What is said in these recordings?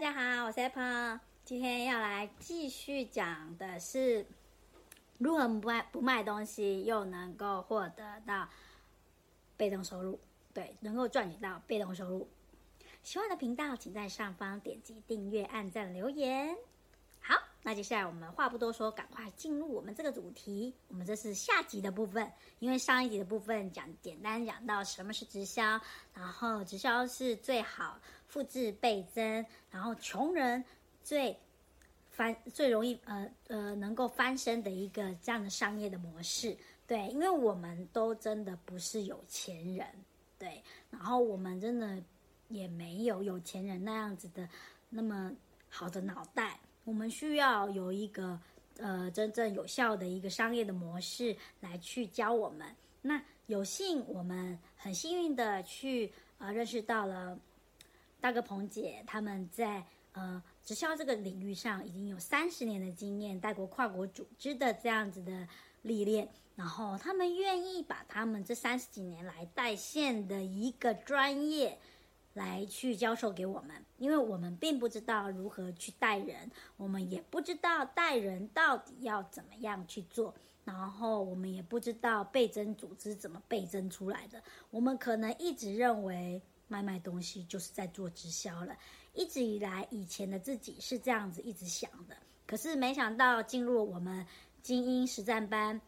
大家好，我是 Apple，今天要来继续讲的是如何不卖不卖东西又能够获得到被动收入，对，能够赚取到被动收入。喜欢的频道，请在上方点击订阅、按赞、留言。那接下来我们话不多说，赶快进入我们这个主题。我们这是下集的部分，因为上一集的部分讲简单讲到什么是直销，然后直销是最好复制倍增，然后穷人最翻最容易呃呃能够翻身的一个这样的商业的模式。对，因为我们都真的不是有钱人，对，然后我们真的也没有有钱人那样子的那么好的脑袋。我们需要有一个呃真正有效的一个商业的模式来去教我们。那有幸我们很幸运的去呃认识到了大哥鹏姐他们在呃直销这个领域上已经有三十年的经验，带过跨国组织的这样子的历练，然后他们愿意把他们这三十几年来带线的一个专业。来去教授给我们，因为我们并不知道如何去带人，我们也不知道带人到底要怎么样去做，然后我们也不知道倍增组织怎么倍增出来的。我们可能一直认为卖卖东西就是在做直销了，一直以来以前的自己是这样子一直想的，可是没想到进入我们精英实战班。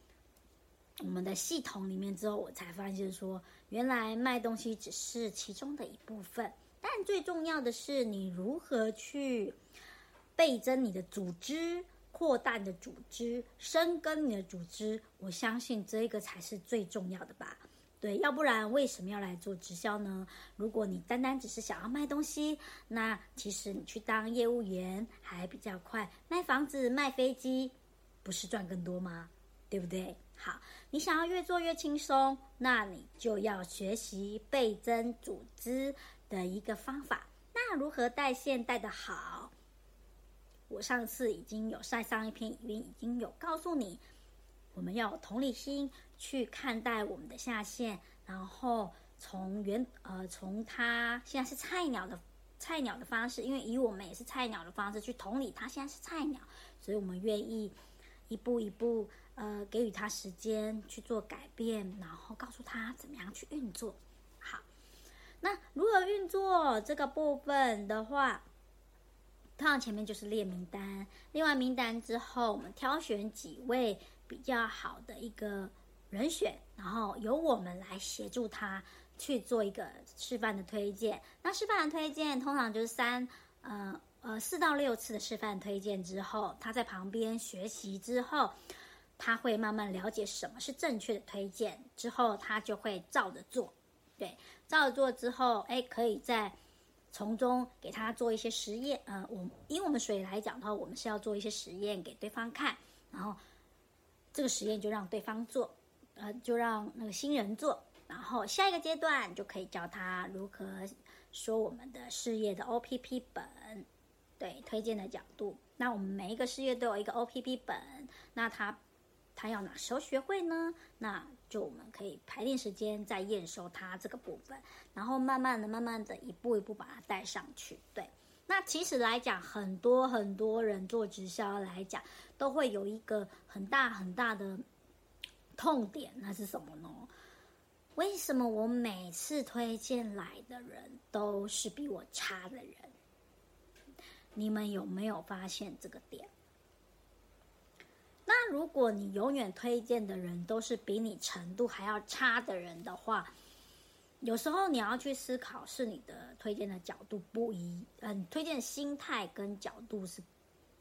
我们的系统里面之后，我才发现说，原来卖东西只是其中的一部分，但最重要的是你如何去倍增你的组织、扩大你的组织、深耕你的组织。我相信这个才是最重要的吧？对，要不然为什么要来做直销呢？如果你单单只是想要卖东西，那其实你去当业务员还比较快，卖房子、卖飞机，不是赚更多吗？对不对？好，你想要越做越轻松，那你就要学习倍增组织的一个方法。那如何带线带的好？我上次已经有晒上一篇语音，已经有告诉你，我们要有同理心去看待我们的下线，然后从原呃从他现在是菜鸟的菜鸟的方式，因为以我们也是菜鸟的方式去同理他现在是菜鸟，所以我们愿意一步一步。呃，给予他时间去做改变，然后告诉他怎么样去运作。好，那如何运作这个部分的话，通常前面就是列名单，列完名单之后，我们挑选几位比较好的一个人选，然后由我们来协助他去做一个示范的推荐。那示范的推荐通常就是三呃呃四到六次的示范推荐之后，他在旁边学习之后。他会慢慢了解什么是正确的推荐，之后他就会照着做。对，照着做之后，哎，可以在从中给他做一些实验。呃，我以我们水来讲的话，我们是要做一些实验给对方看，然后这个实验就让对方做，呃，就让那个新人做。然后下一个阶段就可以教他如何说我们的事业的 O P P 本，对，推荐的角度。那我们每一个事业都有一个 O P P 本，那他。他要哪时候学会呢？那就我们可以排定时间再验收他这个部分，然后慢慢的、慢慢的一步一步把它带上去。对，那其实来讲，很多很多人做直销来讲，都会有一个很大很大的痛点，那是什么呢？为什么我每次推荐来的人都是比我差的人？你们有没有发现这个点？那如果你永远推荐的人都是比你程度还要差的人的话，有时候你要去思考，是你的推荐的角度不一，嗯，推荐心态跟角度是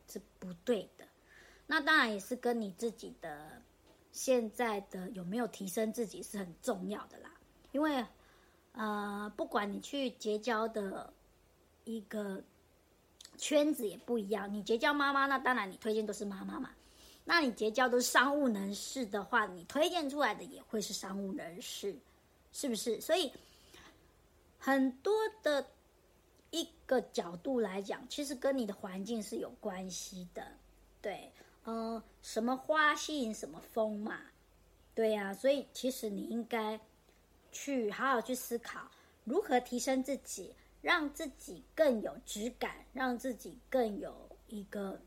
是不对的。那当然也是跟你自己的现在的有没有提升自己是很重要的啦。因为呃，不管你去结交的一个圈子也不一样，你结交妈妈，那当然你推荐都是妈妈嘛。那你结交都是商务人士的话，你推荐出来的也会是商务人士，是不是？所以很多的一个角度来讲，其实跟你的环境是有关系的。对，呃，什么花吸引什么风嘛，对呀。所以其实你应该去好好去思考，如何提升自己，让自己更有质感，让自己更有一个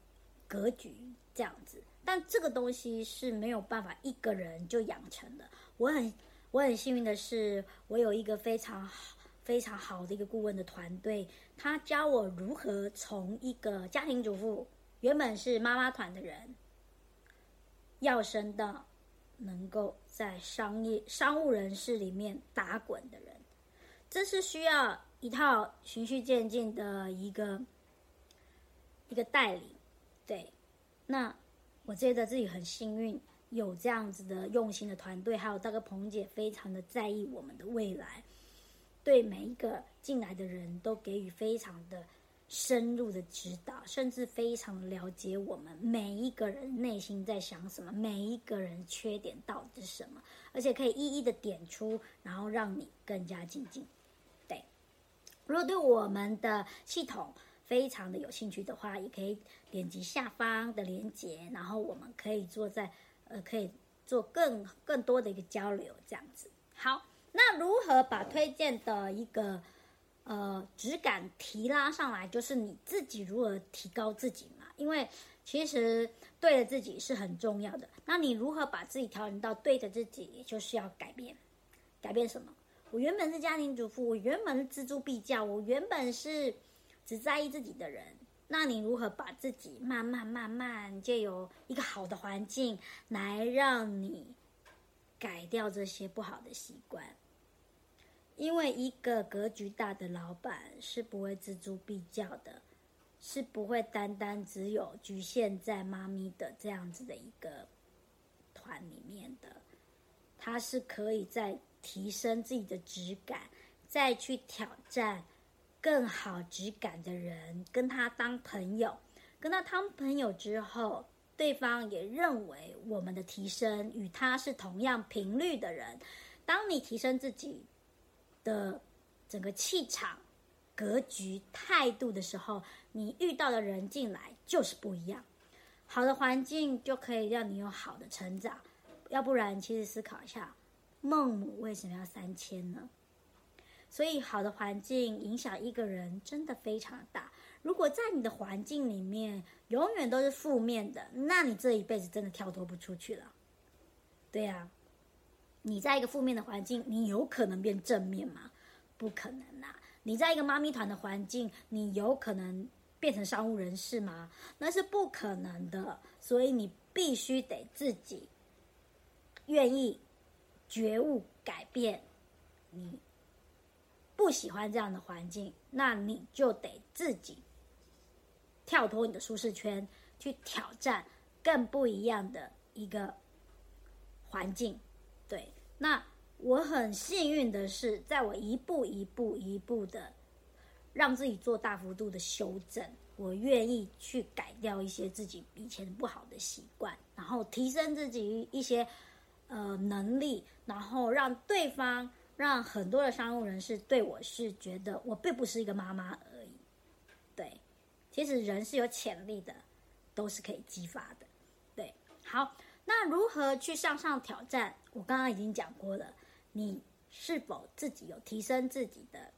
格局，这样子。但这个东西是没有办法一个人就养成的。我很我很幸运的是，我有一个非常好非常好的一个顾问的团队，他教我如何从一个家庭主妇，原本是妈妈团的人，要升到能够在商业商务人士里面打滚的人。这是需要一套循序渐进的一个一个带领。对，那。我觉得自己很幸运，有这样子的用心的团队，还有大哥彭姐非常的在意我们的未来，对每一个进来的人都给予非常的深入的指导，甚至非常了解我们每一个人内心在想什么，每一个人缺点到底是什么，而且可以一一的点出，然后让你更加精进。对，如果对我们的系统。非常的有兴趣的话，也可以点击下方的链接，然后我们可以做在呃，可以做更更多的一个交流，这样子。好，那如何把推荐的一个呃质感提拉上来，就是你自己如何提高自己嘛？因为其实对的自己是很重要的。那你如何把自己调整到对的自己，也就是要改变，改变什么？我原本是家庭主妇，我原本是锱铢必较，我原本是。只在意自己的人，那你如何把自己慢慢慢慢借由一个好的环境来让你改掉这些不好的习惯？因为一个格局大的老板是不会锱铢必较的，是不会单单只有局限在妈咪的这样子的一个团里面的，他是可以在提升自己的质感，再去挑战。更好质感的人跟他当朋友，跟他当朋友之后，对方也认为我们的提升与他是同样频率的人。当你提升自己的整个气场、格局、态度的时候，你遇到的人进来就是不一样。好的环境就可以让你有好的成长，要不然，其实思考一下，孟母为什么要三迁呢？所以，好的环境影响一个人真的非常大。如果在你的环境里面永远都是负面的，那你这一辈子真的跳脱不出去了。对呀，你在一个负面的环境，你有可能变正面吗？不可能啊！你在一个妈咪团的环境，你有可能变成商务人士吗？那是不可能的。所以你必须得自己愿意觉悟改变你。喜欢这样的环境，那你就得自己跳脱你的舒适圈，去挑战更不一样的一个环境。对，那我很幸运的是，在我一步一步一步的让自己做大幅度的修正，我愿意去改掉一些自己以前不好的习惯，然后提升自己一些呃能力，然后让对方。让很多的商务人士对我是觉得我并不是一个妈妈而已，对，其实人是有潜力的，都是可以激发的，对。好，那如何去向上挑战？我刚刚已经讲过了，你是否自己有提升自己的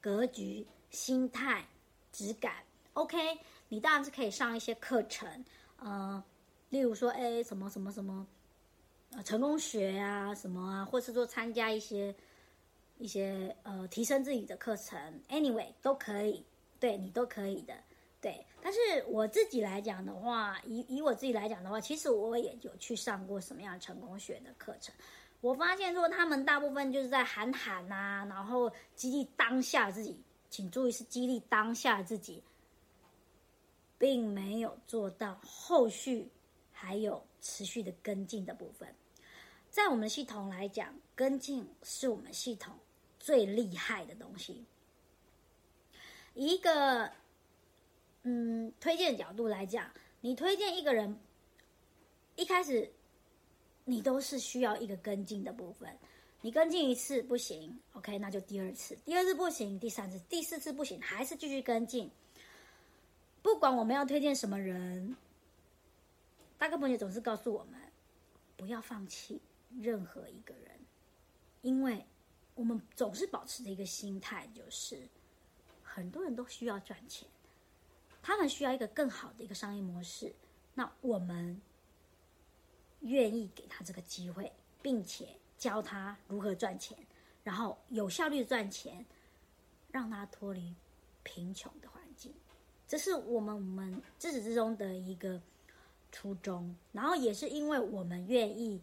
格局、心态、质感？OK，你当然是可以上一些课程，呃，例如说，哎，什么什么什么。呃成功学啊什么啊，或是说参加一些一些呃提升自己的课程，anyway 都可以，对你都可以的，对。但是我自己来讲的话，以以我自己来讲的话，其实我也有去上过什么样成功学的课程。我发现说他们大部分就是在喊喊呐，然后激励当下自己，请注意是激励当下自己，并没有做到后续还有持续的跟进的部分。在我们系统来讲，跟进是我们系统最厉害的东西。一个嗯推荐角度来讲，你推荐一个人，一开始。你都是需要一个跟进的部分，你跟进一次不行，OK，那就第二次，第二次不行，第三次，第四次不行，还是继续跟进。不管我们要推荐什么人，大哥朋友总是告诉我们，不要放弃任何一个人，因为我们总是保持着一个心态，就是很多人都需要赚钱，他们需要一个更好的一个商业模式，那我们。愿意给他这个机会，并且教他如何赚钱，然后有效率赚钱，让他脱离贫穷的环境，这是我们我们自始至终的一个初衷。然后也是因为我们愿意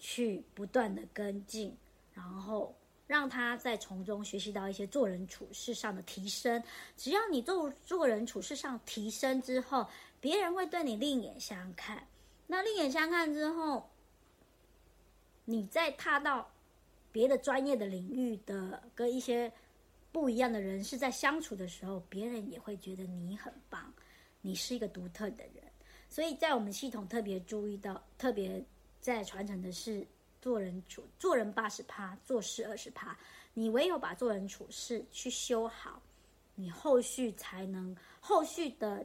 去不断的跟进，然后让他在从中学习到一些做人处事上的提升。只要你做做人处事上提升之后，别人会对你另眼相看。那另眼相看之后，你再踏到别的专业的领域的跟一些不一样的人士在相处的时候，别人也会觉得你很棒，你是一个独特的人。所以在我们系统特别注意到，特别在传承的是做人处做人八十趴，做事二十趴。你唯有把做人处事去修好，你后续才能后续的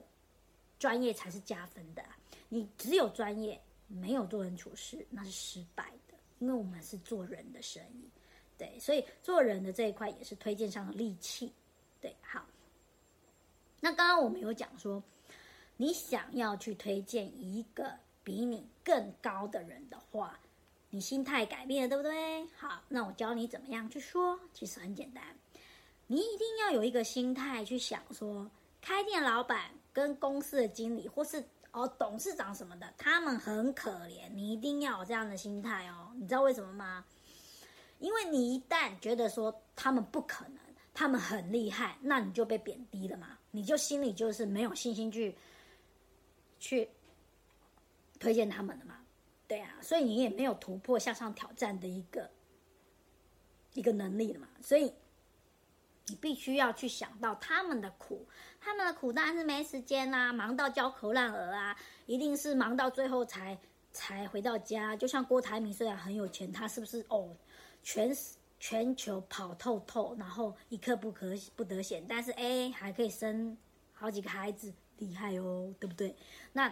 专业才是加分的。你只有专业，没有做人处事，那是失败的。因为我们是做人的生意，对，所以做人的这一块也是推荐上的利器，对。好，那刚刚我们有讲说，你想要去推荐一个比你更高的人的话，你心态改变了，对不对？好，那我教你怎么样去说，其实很简单，你一定要有一个心态去想说，开店老板跟公司的经理或是。哦，董事长什么的，他们很可怜，你一定要有这样的心态哦。你知道为什么吗？因为你一旦觉得说他们不可能，他们很厉害，那你就被贬低了嘛，你就心里就是没有信心去去推荐他们的嘛，对啊，所以你也没有突破向上挑战的一个一个能力了嘛，所以。你必须要去想到他们的苦，他们的苦当然是没时间啦，忙到焦头烂额啊，一定是忙到最后才才回到家。就像郭台铭虽然很有钱，他是不是哦，全全球跑透透，然后一刻不可不得闲，但是哎还可以生好几个孩子，厉害哦，对不对？那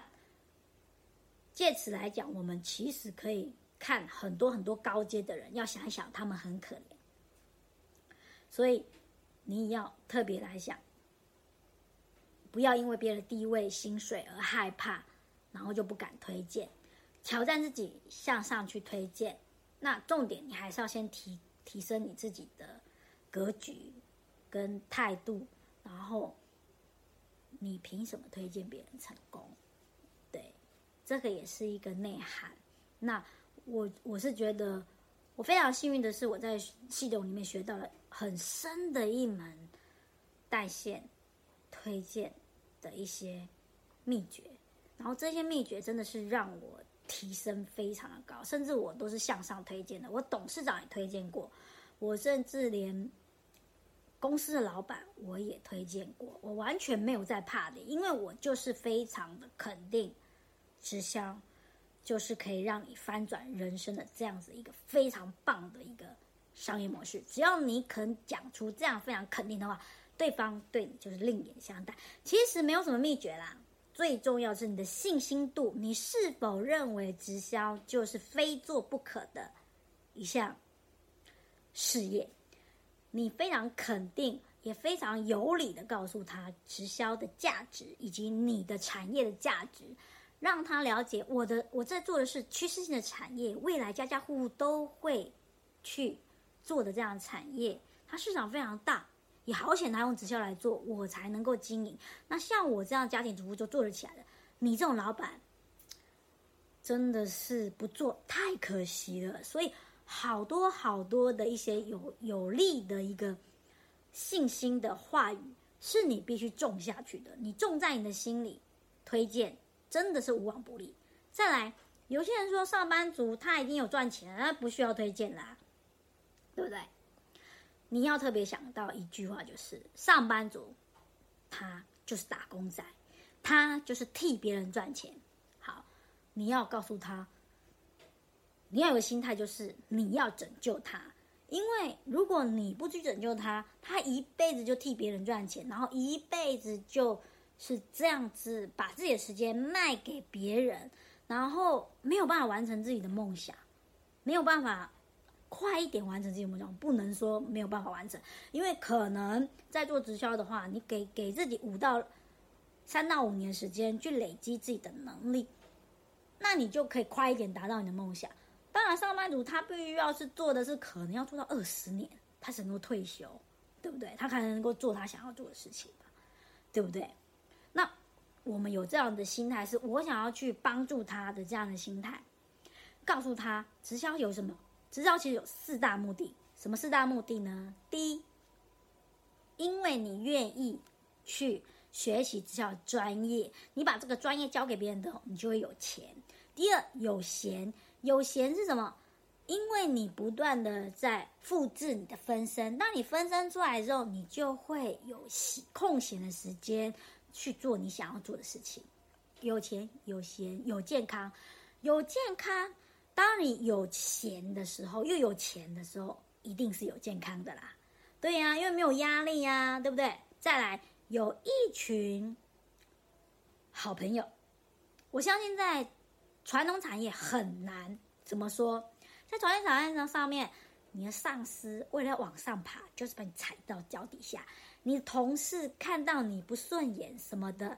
借此来讲，我们其实可以看很多很多高阶的人，要想一想他们很可怜，所以。你要特别来想，不要因为别人的地位、薪水而害怕，然后就不敢推荐，挑战自己向上去推荐。那重点，你还是要先提提升你自己的格局跟态度，然后你凭什么推荐别人成功？这个也是一个内涵。那我我是觉得，我非常幸运的是，我在系统里面学到了。很深的一门带线推荐的一些秘诀，然后这些秘诀真的是让我提升非常的高，甚至我都是向上推荐的。我董事长也推荐过，我甚至连公司的老板我也推荐过，我完全没有在怕的，因为我就是非常的肯定直销就是可以让你翻转人生的这样子一个非常棒的一个。商业模式，只要你肯讲出这样非常肯定的话，对方对你就是另眼相待。其实没有什么秘诀啦，最重要是你的信心度，你是否认为直销就是非做不可的一项事业？你非常肯定，也非常有理的告诉他直销的价值以及你的产业的价值，让他了解我的我在做的是趋势性的产业，未来家家户户都会去做的这样的产业，它市场非常大，也好险他用直销来做，我才能够经营。那像我这样家庭主妇就做得起来了，你这种老板真的是不做太可惜了。所以好多好多的一些有有利的一个信心的话语，是你必须种下去的，你种在你的心里，推荐。真的是无往不利。再来，有些人说上班族他已经有赚钱，那不需要推荐啦，对不对？你要特别想到一句话，就是上班族他就是打工仔，他就是替别人赚钱。好，你要告诉他，你要有个心态，就是你要拯救他，因为如果你不去拯救他，他一辈子就替别人赚钱，然后一辈子就。是这样子，把自己的时间卖给别人，然后没有办法完成自己的梦想，没有办法快一点完成自己的梦想。不能说没有办法完成，因为可能在做直销的话，你给给自己五到三到五年时间去累积自己的能力，那你就可以快一点达到你的梦想。当然，上班族他必须要是做的是，可能要做到二十年，他才能够退休，对不对？他才能够做他想要做的事情对不对？我们有这样的心态，是我想要去帮助他的这样的心态，告诉他直销有什么？直销其实有四大目的，什么四大目的呢？第一，因为你愿意去学习直销专业，你把这个专业交给别人的，你就会有钱。第二，有闲，有闲是什么？因为你不断的在复制你的分身，当你分身出来之后，你就会有空闲的时间。去做你想要做的事情，有钱有闲有健康，有健康。当你有钱的时候，又有钱的时候，一定是有健康的啦。对呀，因为没有压力呀，对不对？再来，有一群好朋友。我相信在传统产业很难怎么说，在传统产业上上面，你的上司为了往上爬，就是把你踩到脚底下。你的同事看到你不顺眼什么的，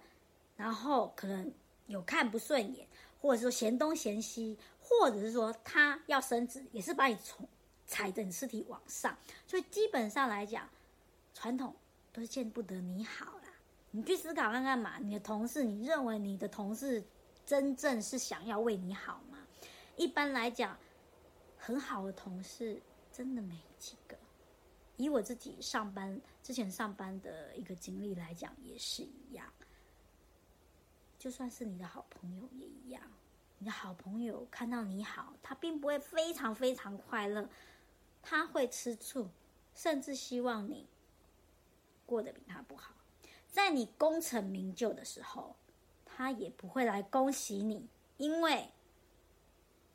然后可能有看不顺眼，或者说嫌东嫌西，或者是说他要升职，也是把你从踩着你尸体往上。所以基本上来讲，传统都是见不得你好啦。你去思考看看嘛，你的同事，你认为你的同事真正是想要为你好吗？一般来讲，很好的同事真的没几个。以我自己上班之前上班的一个经历来讲，也是一样。就算是你的好朋友也一样，你的好朋友看到你好，他并不会非常非常快乐，他会吃醋，甚至希望你过得比他不好。在你功成名就的时候，他也不会来恭喜你，因为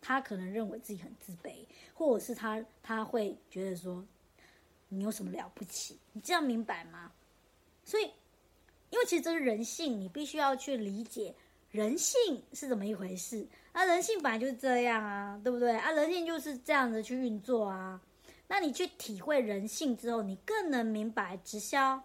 他可能认为自己很自卑，或者是他他会觉得说。你有什么了不起？你这样明白吗？所以，因为其实这是人性，你必须要去理解人性是怎么一回事。啊，人性本来就是这样啊，对不对？啊，人性就是这样子去运作啊。那你去体会人性之后，你更能明白直销，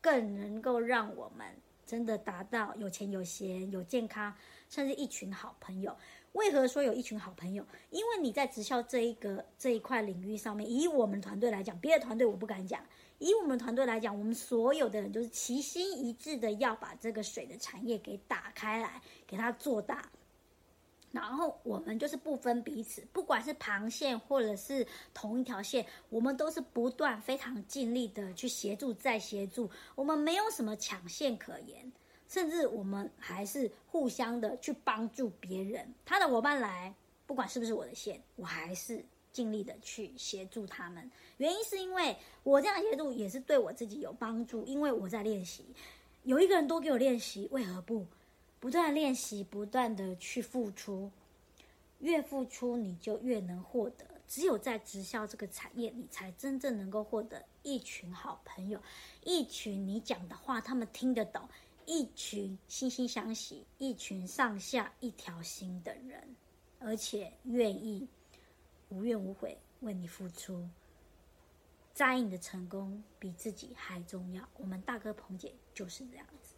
更能够让我们真的达到有钱有闲有健康，甚至一群好朋友。为何说有一群好朋友？因为你在直销这一个这一块领域上面，以我们团队来讲，别的团队我不敢讲。以我们团队来讲，我们所有的人就是齐心一致的要把这个水的产业给打开来，给它做大。然后我们就是不分彼此，不管是旁线或者是同一条线，我们都是不断非常尽力的去协助再协助，我们没有什么抢线可言。甚至我们还是互相的去帮助别人，他的伙伴来，不管是不是我的线，我还是尽力的去协助他们。原因是因为我这样协助也是对我自己有帮助，因为我在练习。有一个人多给我练习，为何不不断练习，不断的去付出？越付出你就越能获得。只有在直销这个产业，你才真正能够获得一群好朋友，一群你讲的话他们听得懂。一群惺惺相惜、一群上下一条心的人，而且愿意无怨无悔为你付出，在你的成功比自己还重要。我们大哥彭姐就是这样子，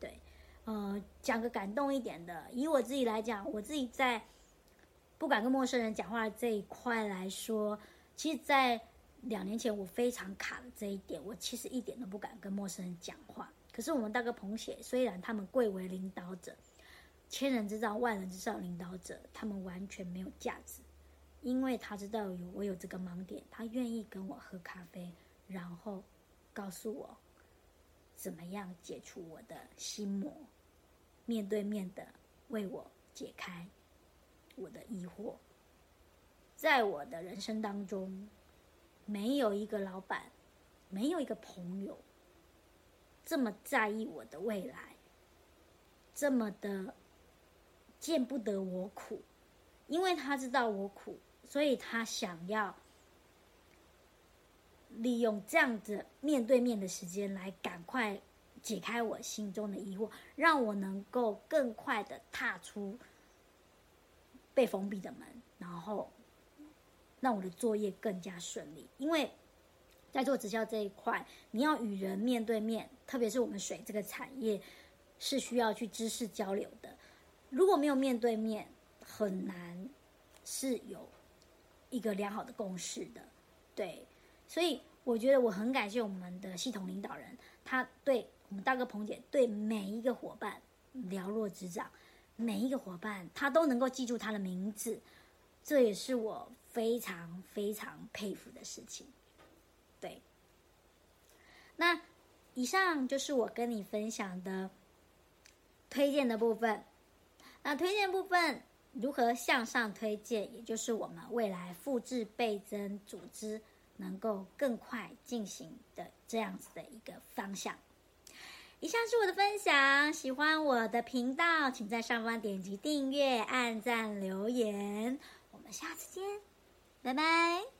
对，呃，讲个感动一点的，以我自己来讲，我自己在不敢跟陌生人讲话这一块来说，其实，在两年前我非常卡的这一点，我其实一点都不敢跟陌生人讲话。可是我们大哥彭姐，虽然他们贵为领导者，千人之上万人之上领导者，他们完全没有价值，因为他知道有我有这个盲点，他愿意跟我喝咖啡，然后告诉我。怎么样解除我的心魔？面对面的为我解开我的疑惑。在我的人生当中，没有一个老板，没有一个朋友，这么在意我的未来，这么的见不得我苦，因为他知道我苦，所以他想要。利用这样子面对面的时间来赶快解开我心中的疑惑，让我能够更快的踏出被封闭的门，然后让我的作业更加顺利。因为在做直销这一块，你要与人面对面，特别是我们水这个产业是需要去知识交流的。如果没有面对面，很难是有一个良好的共识的，对。所以我觉得我很感谢我们的系统领导人，他对我们大哥彭姐对每一个伙伴了若指掌，每一个伙伴他都能够记住他的名字，这也是我非常非常佩服的事情。对，那以上就是我跟你分享的推荐的部分。那推荐部分如何向上推荐，也就是我们未来复制倍增组织。能够更快进行的这样子的一个方向。以上是我的分享，喜欢我的频道，请在上方点击订阅、按赞、留言。我们下次见，拜拜。